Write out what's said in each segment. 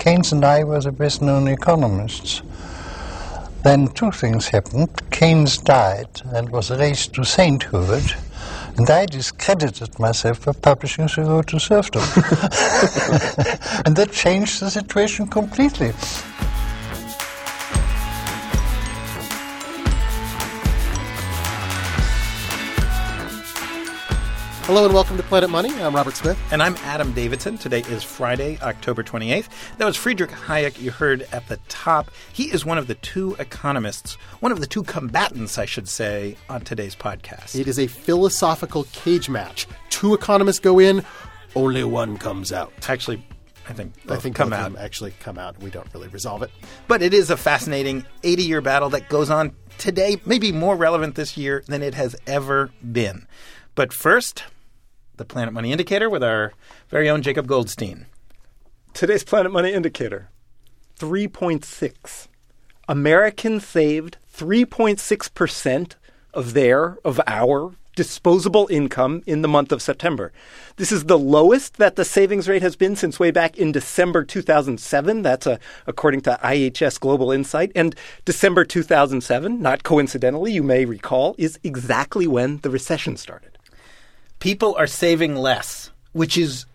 Keynes and I were the best known economists. Then two things happened. Keynes died and was raised to sainthood, and I discredited myself for publishing the road to serfdom. and that changed the situation completely. Hello and welcome to Planet Money. I'm Robert Smith. And I'm Adam Davidson. Today is Friday, October 28th. That was Friedrich Hayek you heard at the top. He is one of the two economists, one of the two combatants, I should say, on today's podcast. It is a philosophical cage match. Two economists go in, only one comes out. Actually, I think I think come both of out. them actually come out. We don't really resolve it. But it is a fascinating 80 year battle that goes on today, maybe more relevant this year than it has ever been. But first, the Planet Money Indicator with our very own Jacob Goldstein. Today's Planet Money indicator 3.6. Americans saved 3.6% of their, of our disposable income in the month of September. This is the lowest that the savings rate has been since way back in December 2007. That's a, according to IHS Global Insight. And December 2007, not coincidentally, you may recall, is exactly when the recession started. People are saving less, which is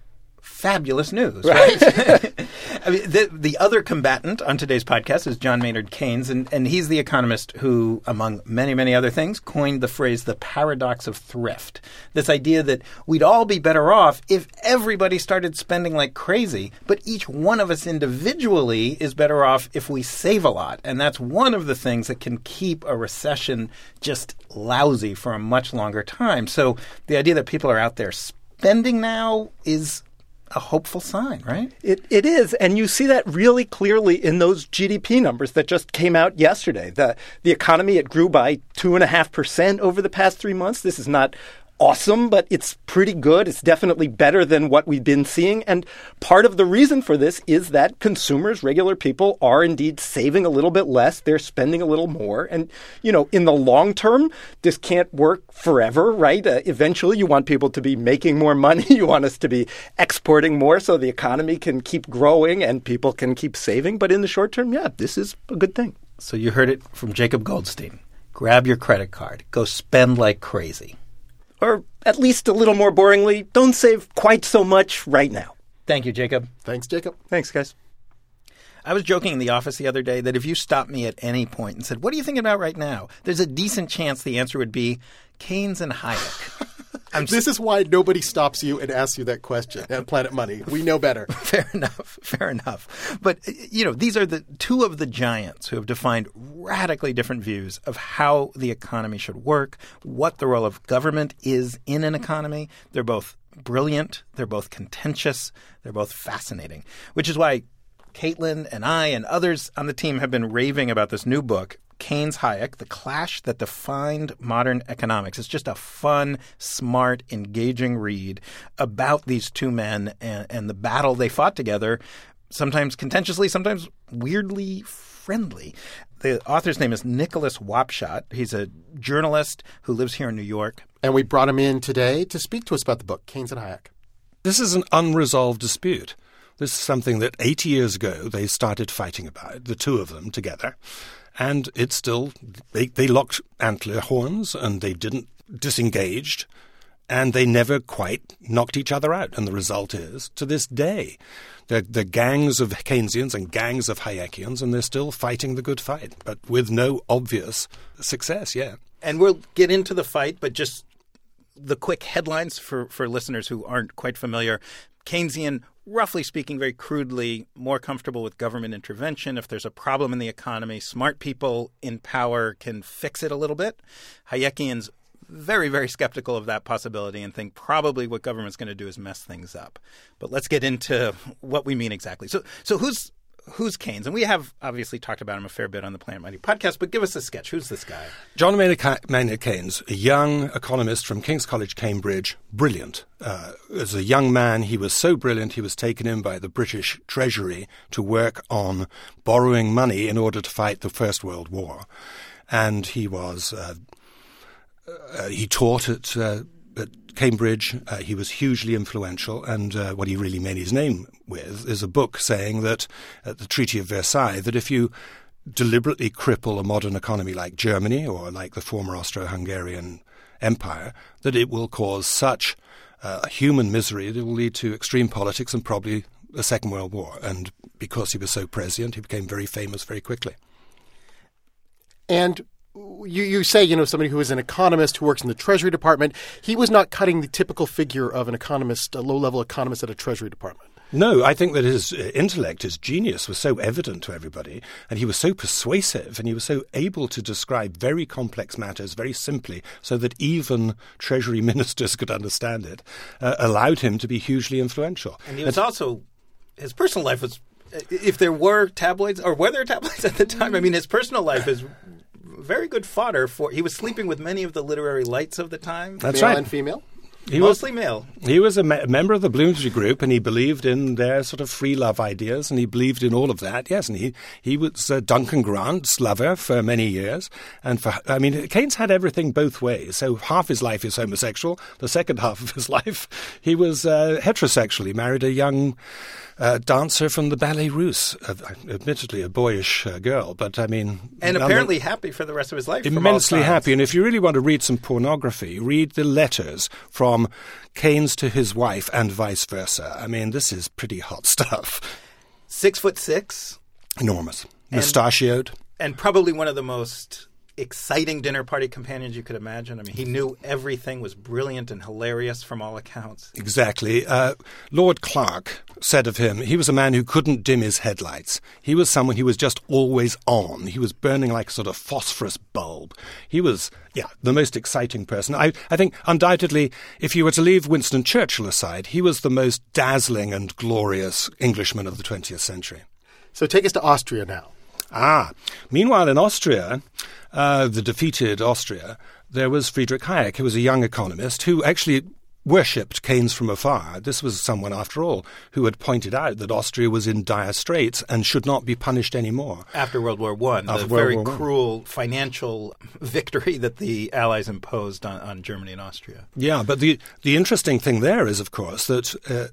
fabulous news, right? I mean, the, the other combatant on today's podcast is John Maynard Keynes, and, and he's the economist who, among many, many other things, coined the phrase the paradox of thrift. This idea that we'd all be better off if everybody started spending like crazy, but each one of us individually is better off if we save a lot. And that's one of the things that can keep a recession just lousy for a much longer time. So the idea that people are out there spending now is a hopeful sign, right? It, it is, and you see that really clearly in those GDP numbers that just came out yesterday. The the economy it grew by two and a half percent over the past three months. This is not awesome, but it's pretty good. It's definitely better than what we've been seeing. And part of the reason for this is that consumers, regular people, are indeed saving a little bit less. They're spending a little more. And, you know, in the long term, this can't work forever, right? Uh, eventually, you want people to be making more money. You want us to be exporting more so the economy can keep growing and people can keep saving. But in the short term, yeah, this is a good thing. So you heard it from Jacob Goldstein. Grab your credit card, go spend like crazy. Or at least a little more boringly, don't save quite so much right now. Thank you, Jacob. Thanks, Jacob. Thanks, guys. I was joking in the office the other day that if you stopped me at any point and said, What are you thinking about right now? There's a decent chance the answer would be Keynes and Hayek. I'm This is why nobody stops you and asks you that question at Planet Money. We know better. Fair enough. Fair enough. But, you know, these are the two of the giants who have defined radically different views of how the economy should work, what the role of government is in an economy. They're both brilliant, they're both contentious, they're both fascinating, which is why Caitlin and I and others on the team have been raving about this new book, Keynes Hayek, The Clash That Defined Modern Economics. It's just a fun, smart, engaging read about these two men and, and the battle they fought together, sometimes contentiously, sometimes weirdly friendly. The author's name is Nicholas Wapshott. He's a journalist who lives here in New York. And we brought him in today to speak to us about the book, Keynes and Hayek. This is an unresolved dispute. This is something that 80 years ago they started fighting about, the two of them together. And it's still, they, they locked antler horns and they didn't disengaged and they never quite knocked each other out. And the result is, to this day, they're, gangs of Keynesians and gangs of Hayekians, and they're still fighting the good fight, but with no obvious success yet. And we'll get into the fight, but just the quick headlines for, for listeners who aren't quite familiar. Keynesian, roughly speaking, very crudely, more comfortable with government intervention. If there's a problem in the economy, smart people in power can fix it a little bit. Hayekians, very, very skeptical of that possibility and think probably what government's going to do is mess things up. But let's get into what we mean exactly. So, so who's who's Keynes? And we have obviously talked about him a fair bit on the Planet Money podcast, but give us a sketch. Who's this guy? John Maynard, Keynes, a young economist from King's College, Cambridge, brilliant. Uh, as a young man, he was so brilliant, he was taken in by the British Treasury to work on borrowing money in order to fight the First World War. And he was, uh, uh, he taught at uh, at Cambridge, uh, he was hugely influential, and uh, what he really made his name with is a book saying that at the Treaty of Versailles, that if you deliberately cripple a modern economy like Germany or like the former Austro-Hungarian Empire, that it will cause such uh, human misery that it will lead to extreme politics and probably a Second World War. And because he was so prescient, he became very famous very quickly. And you, you say, you know, somebody who is an economist who works in the Treasury Department, he was not cutting the typical figure of an economist, a low level economist at a Treasury Department. No, I think that his uh, intellect, his genius was so evident to everybody, and he was so persuasive, and he was so able to describe very complex matters very simply, so that even Treasury ministers could understand it, uh, allowed him to be hugely influential. And he was and, also, his personal life was, if there were tabloids, or were there tabloids at the time, I mean, his personal life is very good fodder for. He was sleeping with many of the literary lights of the time. That's male right. and female. He Mostly was, male. He was a me- member of the Bloomsbury Group, and he believed in their sort of free love ideas, and he believed in all of that. Yes, and he he was uh, Duncan Grant's lover for many years, and for I mean, Keynes had everything both ways. So half his life is homosexual, the second half of his life he was uh, heterosexual. He married a young uh, dancer from the Ballet Russe, uh, admittedly a boyish uh, girl, but I mean, and apparently happy for the rest of his life. Immensely happy, and if you really want to read some pornography, read the letters from Keynes to his wife and vice versa. I mean, this is pretty hot stuff. Six foot six, enormous, mustachioed, and probably one of the most exciting dinner party companions you could imagine. I mean, he knew everything, was brilliant and hilarious from all accounts. Exactly. Uh, Lord Clark said of him, he was a man who couldn't dim his headlights. He was someone who was just always on. He was burning like a sort of phosphorus bulb. He was, yeah, the most exciting person. I, I think, undoubtedly, if you were to leave Winston Churchill aside, he was the most dazzling and glorious Englishman of the 20th century. So take us to Austria now. Ah. Meanwhile, in Austria, uh, the defeated Austria, there was Friedrich Hayek, who was a young economist who actually worshipped Keynes from afar. This was someone, after all, who had pointed out that Austria was in dire straits and should not be punished anymore. After World War One, the very War cruel I. financial victory that the Allies imposed on, on, Germany and Austria. Yeah, but the, the interesting thing there is, of course, that uh,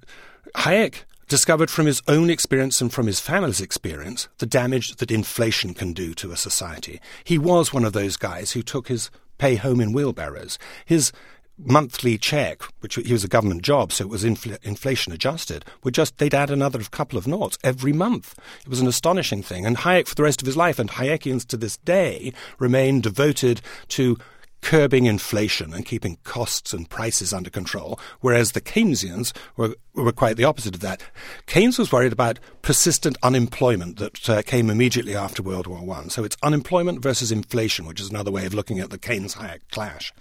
Hayek discovered from his own experience and from his family's experience the damage that inflation can do to a society. He was one of those guys who took his pay home in wheelbarrows. His monthly check, which he was a government job, so it was infl- inflation adjusted, would just they'd add another couple of noughts every month. It was an astonishing thing. And Hayek, for the rest of his life, and Hayekians to this day, remain devoted to curbing inflation and keeping costs and prices under control, whereas the Keynesians were, were quite the opposite of that. Keynes was worried about persistent unemployment that uh, came immediately after World War One. So it's unemployment versus inflation, which is another way of looking at the Keynes-Hayek clash.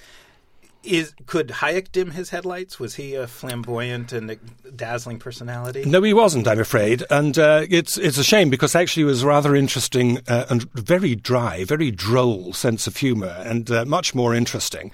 Is could Hayek dim his headlights? Was he a flamboyant and dazzling personality? No, he wasn't. I'm afraid, and uh, it's it's a shame because actually he was rather interesting uh, and very dry, very droll sense of humour, and uh, much more interesting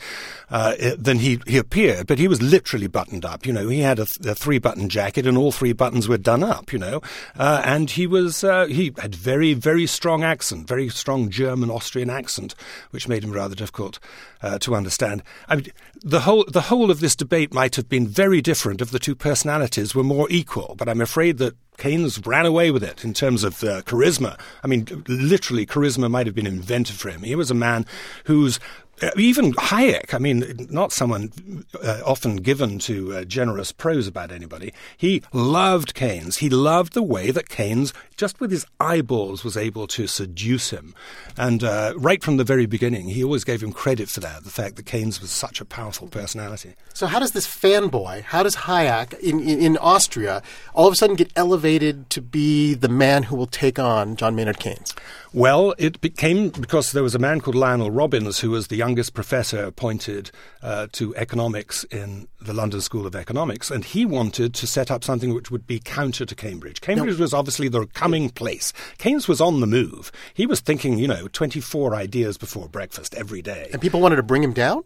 uh, than he he appeared. But he was literally buttoned up. You know, he had a, a three button jacket, and all three buttons were done up. You know, uh, and he was uh, he had very very strong accent, very strong German Austrian accent, which made him rather difficult to understand. I mean the whole the whole of this debate might have been very different if the two personalities were more equal. But I'm afraid that Keynes ran away with it in terms of uh, charisma. I mean, literally, charisma might have been invented for him. He was a man whose uh, even Hayek, I mean, not someone uh, often given to uh, generous prose about anybody. He loved Keynes. He loved the way that Keynes, just with his eyeballs, was able to seduce him. And uh, right from the very beginning, he always gave him credit for that, the fact that Keynes was such a powerful personality. So, how does this fanboy, how does Hayek in, in, in Austria all of a sudden get elevated to be the man who will take on John Maynard Keynes? Well, it became because there was a man called Lionel Robbins who was the youngest professor appointed uh, to economics in the London School of Economics, and he wanted to set up something which would be counter to Cambridge. Cambridge no. was obviously the coming place. Keynes was on the move. He was thinking, you know, 24 ideas before breakfast every day. And people wanted to bring him down?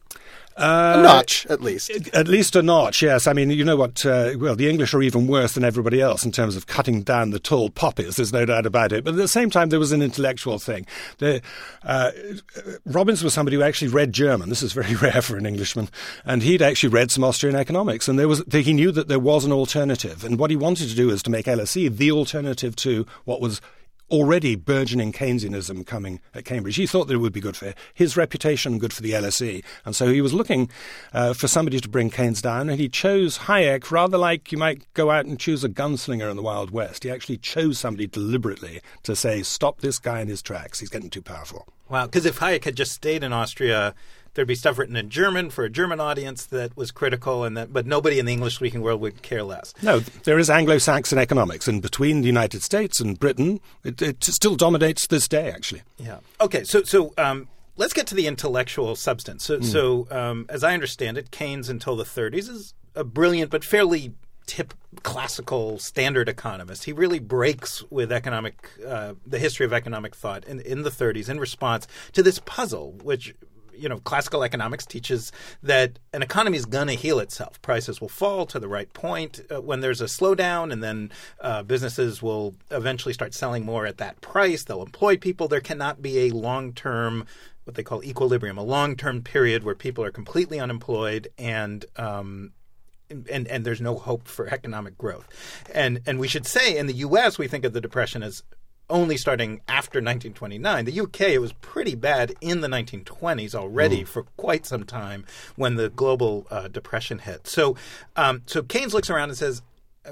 A notch, at least. At least a notch, yes. I mean, you know what? Uh, well, the English are even worse than everybody else in terms of cutting down the tall poppies. There's no doubt about it. But at the same time, there was an intellectual thing. The, uh, Robbins was somebody who actually read German. This is very rare for an Englishman, and he'd actually read some Austrian economics, and there was he knew that there was an alternative. And what he wanted to do is to make LSE the alternative to what was already burgeoning Keynesianism coming at Cambridge. He thought that it would be good for his reputation, good for the LSE. And so he was looking uh, for somebody to bring Keynes down, and he chose Hayek rather like you might go out and choose a gunslinger in the Wild West. He actually chose somebody deliberately to say, stop this guy in his tracks. He's getting too powerful. Wow, because if Hayek had just stayed in Austria, there'd be stuff written in German for a German audience that was critical, and that, but nobody in the English-speaking world would care less. No, there is Anglo-Saxon economics, and between the United States and Britain, it, it still dominates this day. Actually, yeah. Okay, so so um, let's get to the intellectual substance. So, mm. so um, as I understand it, Keynes until the 30s is a brilliant but fairly tip classical standard economist. He really breaks with economic uh, the history of economic thought in, in the 30s in response to this puzzle, which you know, classical economics teaches that an economy is going to heal itself. Prices will fall to the right point uh, when there's a slowdown, and then uh, businesses will eventually start selling more at that price. They'll employ people. There cannot be a long term what they call equilibrium, a long term period where people are completely unemployed and um, and and there's no hope for economic growth. And and we should say in the U.S. we think of the depression as only starting after 1929. The UK, it was pretty bad in the 1920s already mm. for quite some time when the global uh, depression hit. So, um, so Keynes looks around and says,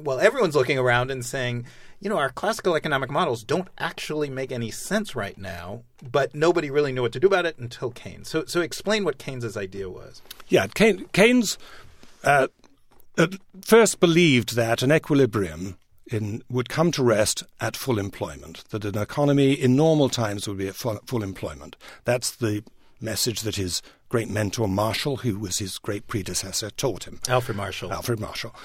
well, everyone's looking around and saying, you know, our classical economic models don't actually make any sense right now, but nobody really knew what to do about it until Keynes. So, so explain what Keynes's idea was. Yeah, Keynes uh, first believed that an equilibrium in, would come to rest at full employment, that an economy in normal times would be at full, full employment. That's the message that his great mentor Marshall, who was his great predecessor, taught him. Alfred Marshall. Alfred Marshall.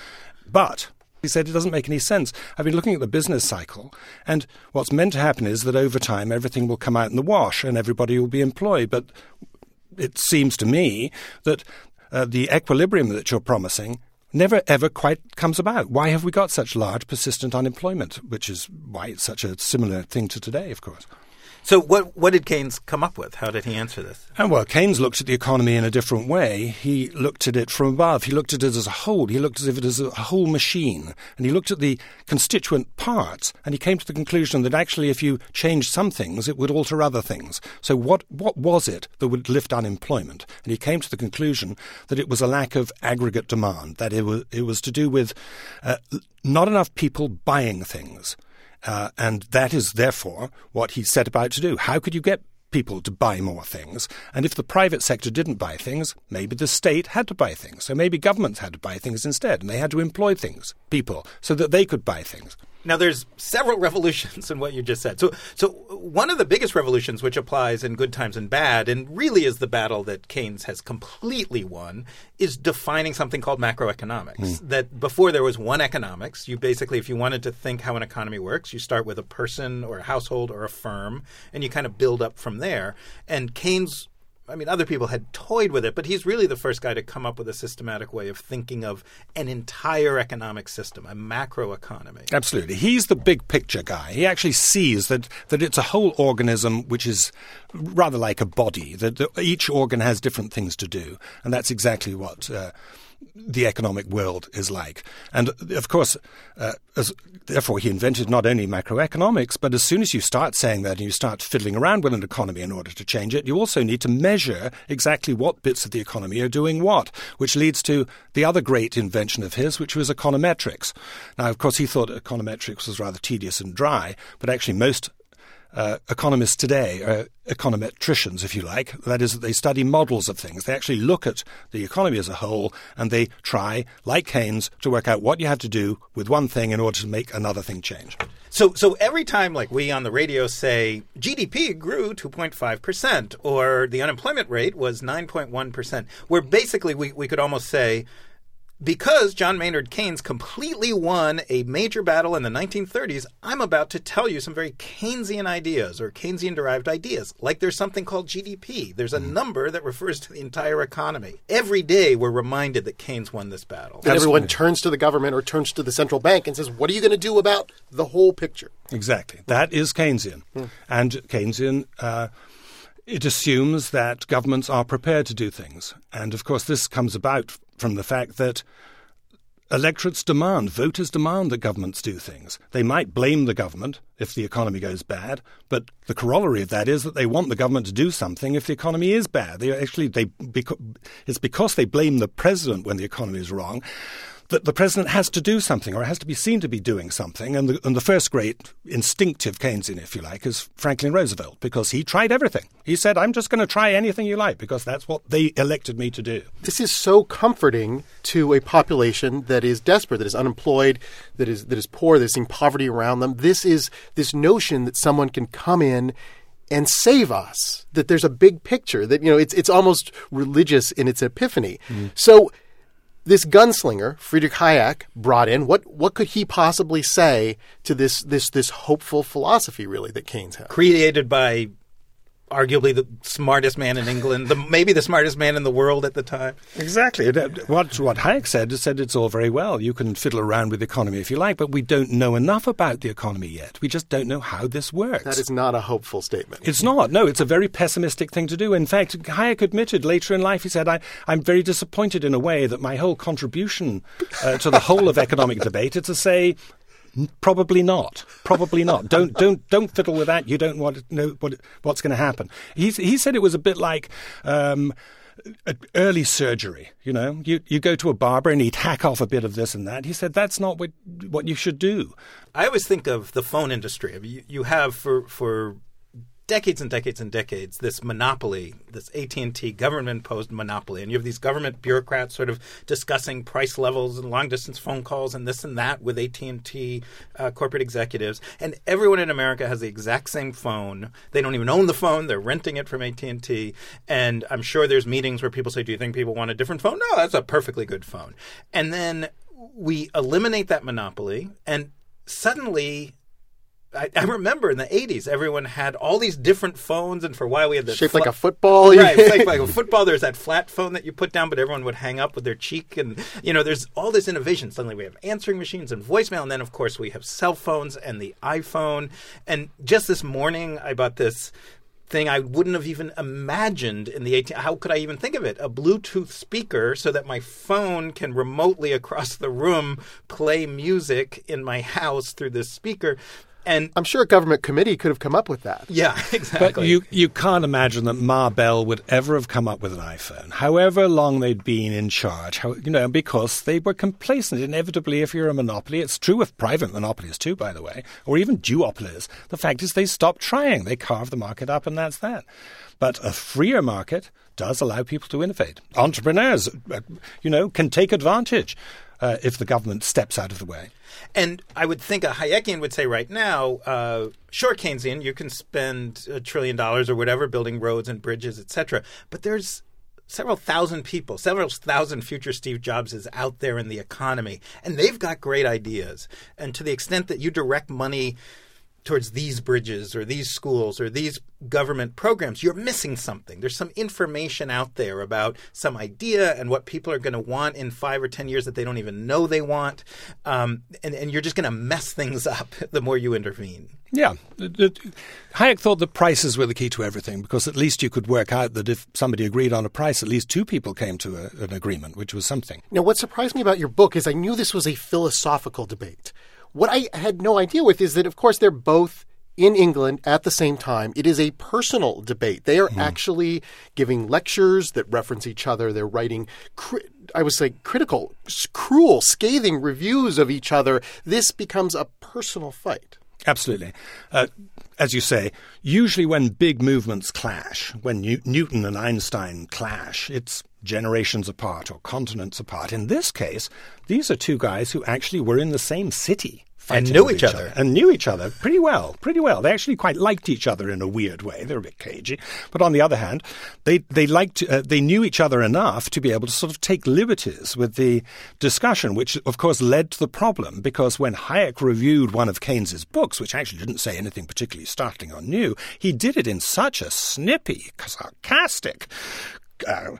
But he said it doesn't make any sense. I've been looking at the business cycle, and what's meant to happen is that over time everything will come out in the wash and everybody will be employed. But it seems to me that uh, the equilibrium that you're promising never ever quite comes about. Why have we got such large persistent unemployment, which is why it's such a similar thing to today, of course. So, what what did Keynes come up with? How did he answer this? And well, Keynes looked at the economy in a different way. He looked at it from above. He looked at it as a whole. He looked at it as a whole machine, and he looked at the constituent parts. And he came to the conclusion that actually, if you changed some things, it would alter other things. So, what what was it that would lift unemployment? And he came to the conclusion that it was a lack of aggregate demand. That it was it was to do with uh, not enough people buying things. Uh, and that is therefore what he set about to do. How could you get people to buy more things. And if the private sector didn't buy things, maybe the state had to buy things. So maybe governments had to buy things instead, and they had to employ things, people, so that they could buy things. Now, there's several revolutions in what you just said. So, so one of the biggest revolutions, which applies in good times and bad, and really is the battle that Keynes has completely won, is defining something called macroeconomics. Mm. That before there was one economics, you basically, if you wanted to think how an economy works, you start with a person or a household or a firm, and you kind of build up from there. And Keynes I mean, other people had toyed with it, but he's really the first guy to come up with a systematic way of thinking of an entire economic system, a macro economy. Absolutely. He's the big picture guy. He actually sees that, that it's a whole organism which is rather like a body, that each organ has different things to do. And that's exactly what. Uh, the economic world is like. And of course, uh, as, therefore, he invented not only macroeconomics, but as soon as you start saying that and you start fiddling around with an economy in order to change it, you also need to measure exactly what bits of the economy are doing what, which leads to the other great invention of his, which was econometrics. Now, of course, he thought econometrics was rather tedious and dry, but actually most uh, economists today are econometricians, if you like. That is, they study models of things. They actually look at the economy as a whole and they try, like Keynes, to work out what you have to do with one thing in order to make another thing change. So, so every time, like we on the radio say, GDP grew 2.5%, or the unemployment rate was 9.1%, where basically we, we could almost say, because John Maynard Keynes completely won a major battle in the 1930s, I'm about to tell you some very Keynesian ideas or Keynesian derived ideas. Like there's something called GDP. There's a Mm-hmm. number that refers to the entire economy. Every day we're reminded that Keynes won this battle. And everyone turns to the government or turns to the central bank and says, "What are you going to do about the whole picture?" Exactly. That is Keynesian. And Keynesian, uh, it assumes that governments are prepared to do things. And of course, this comes about from the fact that electorates demand, voters demand that governments do things. They might blame the government if the economy goes bad, but the corollary of that is that they want the government to do something if the economy is bad. They actually they it's because they blame the president when the economy is wrong that the president has to do something or has to be seen to be doing something. And the, and the first great instinctive Keynesian, if you like, is Franklin Roosevelt because he tried everything. He said, I'm just going to try anything you like because that's what they elected me to do. This is so comforting to a population that is desperate, that is unemployed, that is that is poor, that is seeing poverty around them. This is this notion that someone can come in and save us. That there's a big picture. That you know, it's it's almost religious in its epiphany. Mm. So this gunslinger, Friedrich Hayek, brought in. What what could he possibly say to this this this hopeful philosophy, really, that Keynes had? Created by arguably the smartest man in England, the, maybe the smartest man in the world at the time. Exactly. What, what Hayek said is said it's all very well. You can fiddle around with the economy if you like, but we don't know enough about the economy yet. We just don't know how this works. That is not a hopeful statement. It's not. No, it's a very pessimistic thing to do. In fact, Hayek admitted later in life, he said, I, I'm very disappointed in a way that my whole contribution uh, to the whole of economic debate is to say, Probably not. Probably not. don't don't don't fiddle with that. You don't want to know what what's going to happen. He he said it was a bit like. Um, early surgery, you know, you, you go to a barber and he'd hack off a bit of this and that. He said that's not what what you should do. I always think of the phone industry. I mean, you, you have for for decades and decades and decades this monopoly, this AT&T government-imposed monopoly, and you have these government bureaucrats sort of discussing price levels and long-distance phone calls and this and that with AT&T uh, corporate executives, and everyone in America has the exact same phone. They don't even own the phone; they're renting it from AT&T, and I'm sure there's meetings where people say, "Do you think people want a different phone?" No, that's a perfectly good phone, and then we eliminate that monopoly, and suddenly I, I, remember in the 80s, everyone had all these different phones, and for a while we had the shaped fl- like a football. Right, like, like a football. There's that flat phone that you put down, but everyone would hang up with their cheek, and you know, there's all this innovation. Suddenly, we have answering machines and voicemail, and then of course we have cell phones and the iPhone. And just this morning, I bought this thing I wouldn't have even imagined in the 18 how could I even think of it a bluetooth speaker so that my phone can remotely across the room play music in my house through this speaker and I'm sure a government committee could have come up with that. Yeah, exactly. But you, you can't imagine that Ma Bell would ever have come up with an iPhone, however long they'd been in charge, how, you know, because they were complacent. Inevitably, if you're a monopoly, it's true with private monopolies too, by the way, or even duopolies. The fact is they stop trying. They carve the market up and that's that. But a freer market does allow people to innovate. Entrepreneurs, uh, you know, can take advantage uh, if the government steps out of the way. And I would think a Hayekian would say right now, uh, sure, Keynesian, you can spend a trillion dollars or whatever building roads and bridges, etc. But there's several thousand people, several thousand future Steve Jobses out there in the economy, and they've got great ideas. And to the extent that you direct money towards these bridges or these schools or these government programs, you're missing something. There's some information out there about some idea and what people are going to want in five or 10 years that they don't even know they want. Um, and, and, you're just going to mess things up the more you intervene. Yeah. Hayek thought that prices were the key to everything because at least you could work out that if somebody agreed on a price, at least two people came to a, an agreement, which was something. Now, what surprised me about your book is I knew this was a philosophical debate. What I had no idea with is that, of course, they're both in England at the same time. It is a personal debate. They are mm. actually giving lectures that reference each other. They're writing, cri- I would say, critical, cruel, scathing reviews of each other. This becomes a personal fight. Absolutely. Uh, as you say, usually when big movements clash, when New- Newton and Einstein clash, it's generations apart or continents apart. In this case, these are two guys who actually were in the same city And knew with each other. and knew each other pretty well, pretty well. They actually quite liked each other in a weird way. They're a bit cagey, but on the other hand, they they liked uh, they knew each other enough to be able to sort of take liberties with the discussion, which of course led to the problem because when Hayek reviewed one of Keynes's books, which actually didn't say anything particularly startling or new, he did it in such a snippy, sarcastic. Uh,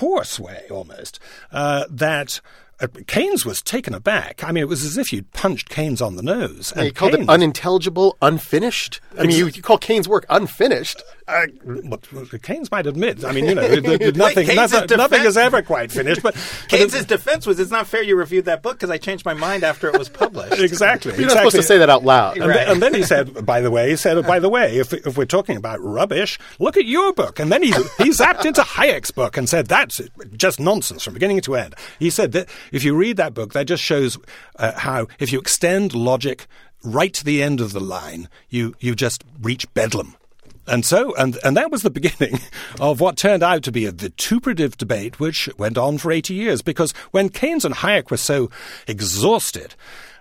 coarse way almost uh, that uh, Keynes was taken aback. I mean, it was as if you'd punched Keynes on the nose. And he called it unintelligible, unfinished. I mean, you, you call Keynes' work unfinished. Uh, what, what Keynes might admit. I mean, you know, the- the- nothing, Keynes' nothing, nothing is ever quite finished. But, but Keynes's defense was, "It's not fair you reviewed that book because I changed my mind after it was published." exactly, You're not supposed to say that out loud. And, Right. then, and then he said, by the way, he said, by the way, if, if we're talking about rubbish, look at your book. And then he, he zapped into Hayek's book and said, that's just nonsense from beginning to end. He said that if you read that book, that just shows uh, how if you extend logic right to the end of the line, you, you just reach bedlam. And so, and, and that was the beginning of what turned out to be a vituperative debate which went on for 80 years. Because when Keynes and Hayek were so exhausted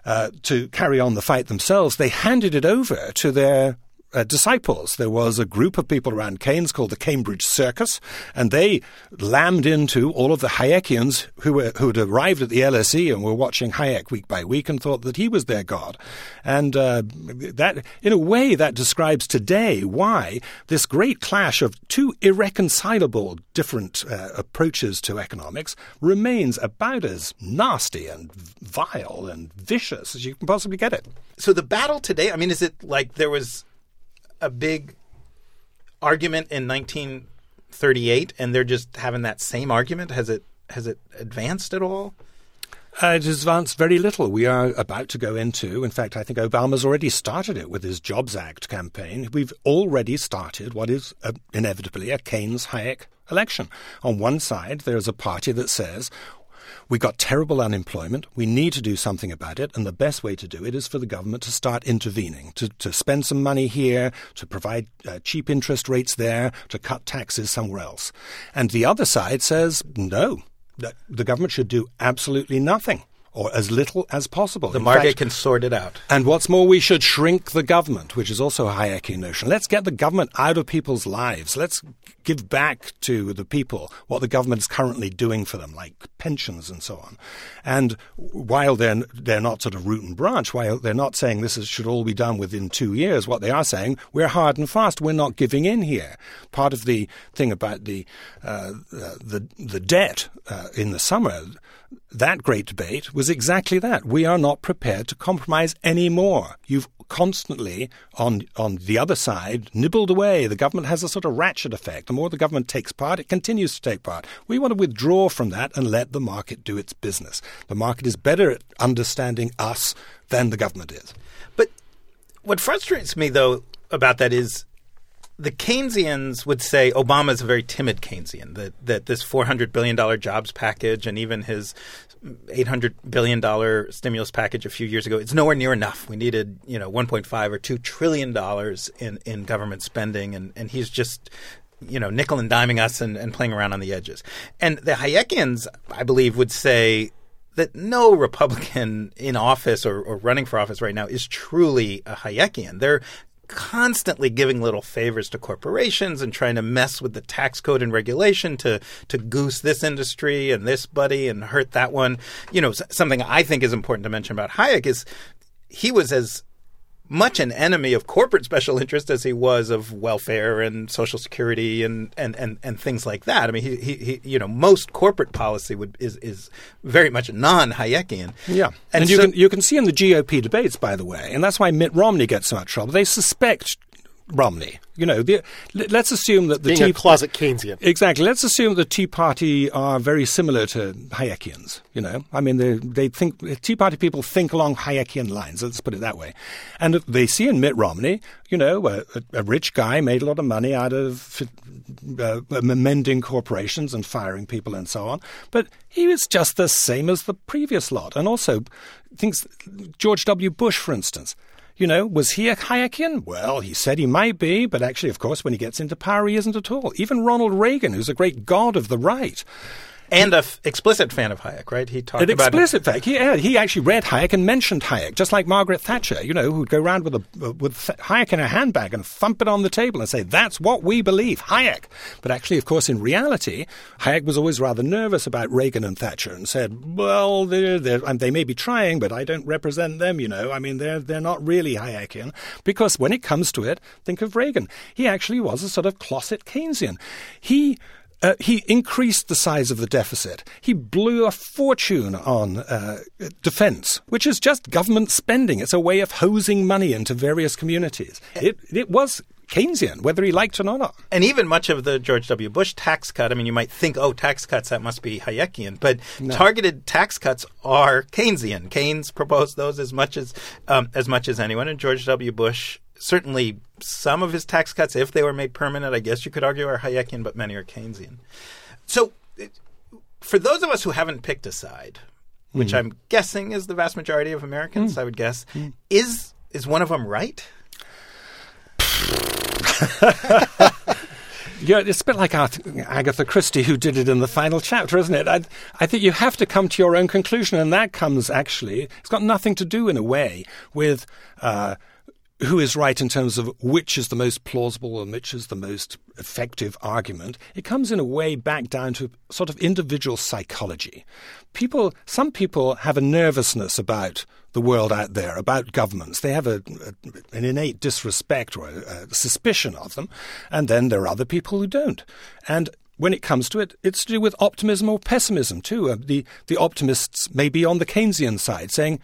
uh, to carry on the fight themselves, they handed it over to their uh, disciples. There was a group of people around Keynes called the Cambridge Circus, and they lammed into all of the Hayekians who were who had arrived at the LSE and were watching Hayek week by week and thought that he was their god. And uh, that, in a way, that describes today why this great clash of two irreconcilable different uh, approaches to economics remains about as nasty and vile and vicious as you can possibly get it. So the battle today, I mean, is it like there was a big argument in 1938 and they're just having that same argument? Has it has it advanced at all? Uh, it has advanced very little. We are about to go into, in fact, I think Obama's already started it with his Jobs Act campaign. We've already started what is uh, inevitably a Keynes Hayek election. On one side, there's a party that says, We've got terrible unemployment. We need to do something about it. And the best way to do it is for the government to start intervening, to, to spend some money here, to provide uh, cheap interest rates there, to cut taxes somewhere else. And the other side says, no, the government should do absolutely nothing or as little as possible. The In market fact, can sort it out. and what's more, we should shrink the government, which is also a Hayekian notion. Let's get the government out of people's lives. Let's give back to the people what the government is currently doing for them, like pensions and so on. And while they're they're not sort of root and branch, while they're not saying this is, should all be done within two years, what they are saying, we're hard and fast. We're not giving in here. Part of the thing about the uh, uh, the the debt uh, in the summer that great debate was exactly that. We are not prepared to compromise anymore. You've constantly, on, on the other side, nibbled away. The government has a sort of ratchet effect. The more the government takes part, it continues to take part. We want to withdraw from that and let the market do its business. The market is better at understanding us than the government is. But what frustrates me, though, about that is the Keynesians would say Obama is a very timid Keynesian, that, that this $400 billion jobs package and even his $800 billion stimulus package a few years ago, it's nowhere near enough. We needed, you know, 1.5 or $2 trillion in, in government spending, and, and he's just you know, nickel and diming us and, and playing around on the edges. And the Hayekians, I believe, would say that no Republican in office or, or running for office right now is truly a Hayekian. They're constantly giving little favors to corporations and trying to mess with the tax code and regulation to to goose this industry and this buddy and hurt that one. You know, something I think is important to mention about Hayek is he was as much an enemy of corporate special interest as he was of welfare and social security and, and, and, and things like that. I mean, he, he, he you know most corporate policy would is is very much non-Hayekian. Yeah, and, and, you so- can you can see in the GOP debates, by the way, and that's why Mitt Romney gets so much trouble. They suspect Romney. You know, the, let- let's assume that the Being a Tea closet Keynesian. Exactly. Let's assume the Tea Party are very similar to Hayekians. You know, I mean, they they think Tea Party people think along Hayekian lines. Let's put it that way. And they see in Mitt Romney, you know, a, a rich guy made a lot of money out of uh, mending corporations and firing people and so on. But he was just the same as the previous lot. And also, things George W. Bush, for instance. You know, was he a Hayekian? Well, he said he might be, but actually, of course, when he gets into power, he isn't at all. Even Ronald Reagan, who's a great god of the right, and a f- explicit fan of Hayek, right? He talked An about explicit fact. He, yeah, he actually read Hayek and mentioned Hayek, just like Margaret Thatcher, you know, who'd go around with a with Hayek in her handbag and thump it on the table and say, "That's what we believe, Hayek." But actually, of course, in reality, Hayek was always rather nervous about Reagan and Thatcher and said, "Well, they're, they're, they may be trying, but I don't represent them. You know, I mean, they're they're not really Hayekian." Because when it comes to it, think of Reagan. He actually was a sort of closet Keynesian. He uh, he increased the size of the deficit. He blew a fortune on uh, defense, which is just government spending. It's a way of hosing money into various communities. It, it was Keynesian, whether he liked it or not. And even much of the George W. Bush tax cut, I mean, you might think, oh, tax cuts, that must be Hayekian. But no. targeted tax cuts are Keynesian. Keynes proposed those as much as, um, as much as anyone, and George W. Bush certainly some of his tax cuts, if they were made permanent, I guess you could argue are Hayekian, but many are Keynesian. So, for those of us who haven't picked a side, which mm-hmm. I'm guessing is the vast majority of Americans, mm-hmm. I would guess, mm-hmm. is is one of them right? Yeah, it's a bit like Agatha Christie, who did it in the final chapter, isn't it? I, I, think you have to come to your own conclusion, and that comes actually, it's got nothing to do in a way with uh, who is right in terms of which is the most plausible and which is the most effective argument. It comes in a way back down to sort of individual psychology. People, some people have a nervousness about the world out there, about governments. They have a, a, an innate disrespect or a, a suspicion of them, and then there are other people who don't. And when it comes to it, it's to do with optimism or pessimism too. Uh, the the optimists may be on the Keynesian side, saying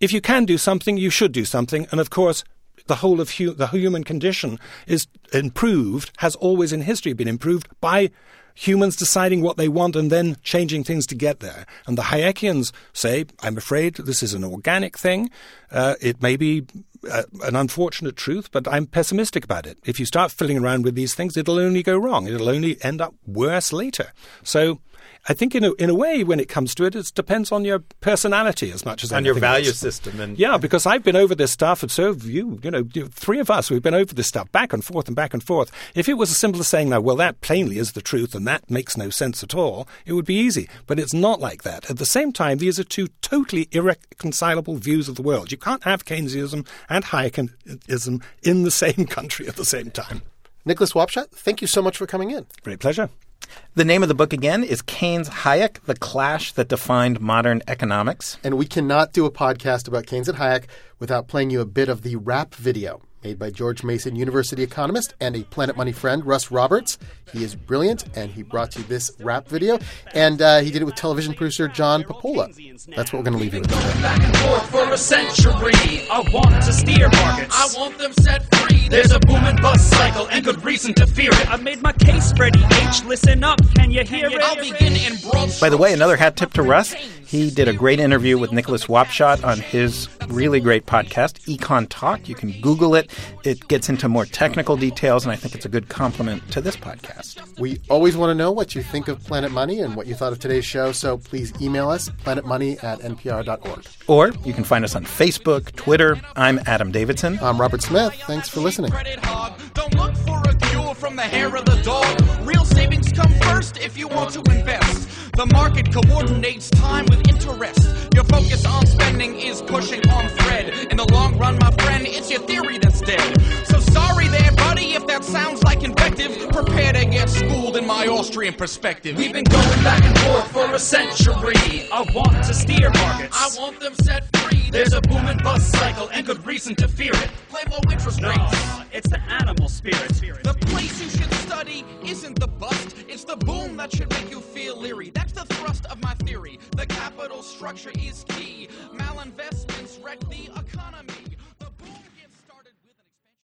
if you can do something, you should do something. And of course, the whole of hu- the human condition is improved, has always in history been improved by humans deciding what they want and then changing things to get there. And the Hayekians say, I'm afraid this is an organic thing. Uh, it may be uh, an unfortunate truth, but I'm pessimistic about it. If you start fiddling around with these things, it'll only go wrong. It'll only end up worse later. So I think in a, in a way, when it comes to it, it depends on your personality as much as on your value else. system. And yeah, because I've been over this stuff, and so have you. You know, three of us, we've been over this stuff back and forth and back and forth. If it was as simple as saying, "Now, well, that plainly is the truth, and that makes no sense at all," it would be easy. But it's not like that. At the same time, these are two totally irreconcilable views of the world. You can't have Keynesianism and Hayekism in the same country at the same time. Nicholas Wapshott, thank you so much for coming in. Great pleasure. The name of the book again is Keynes Hayek, The Clash That Defined Modern Economics. And we cannot do a podcast about Keynes and Hayek without playing you a bit of the rap video made by George Mason University economist and a Planet Money friend, Russ Roberts. He is brilliant, and he brought you this rap video. And uh, he did it with television producer John Papola. That's what we're going to leave you with. Back and forth for a century. I want to steer markets. I want them set free. There's a boom and bust cycle, and good reason to fear it. I made my case ready. H, listen up. Can you hear it? I'll begin in broad By the way, another hat tip to Russ. He did a great interview with Nicholas Wapshott on his really great podcast, Econ Talk. You can Google it. It gets into more technical details, and I think it's a good complement to this podcast. We always want to know what you think of Planet Money and what you thought of today's show, so please email us, planetmoney at npr.org. Or you can find us on Facebook, Twitter. I'm Adam Davidson. I'm Robert Smith. Thanks for listening. from the hair of the dog. Real savings come first if you want to invest. The market coordinates time with interest. Your focus on spending is pushing on thread. In the long run, my friend, it's your theory that's dead. So sorry there, buddy, if that sounds like invective. Prepare to get schooled in my Austrian perspective. We've been going back and forth for a century. I want to steer markets. I want them set free. There's a boom and bust cycle and good reason to fear it. Play low interest no, rates. It's the animal spirit. The place you should study isn't the bust, it's the boom that should make you feel leery. That's the thrust of my theory. The capital structure is key. Malinvestments wreck the economy.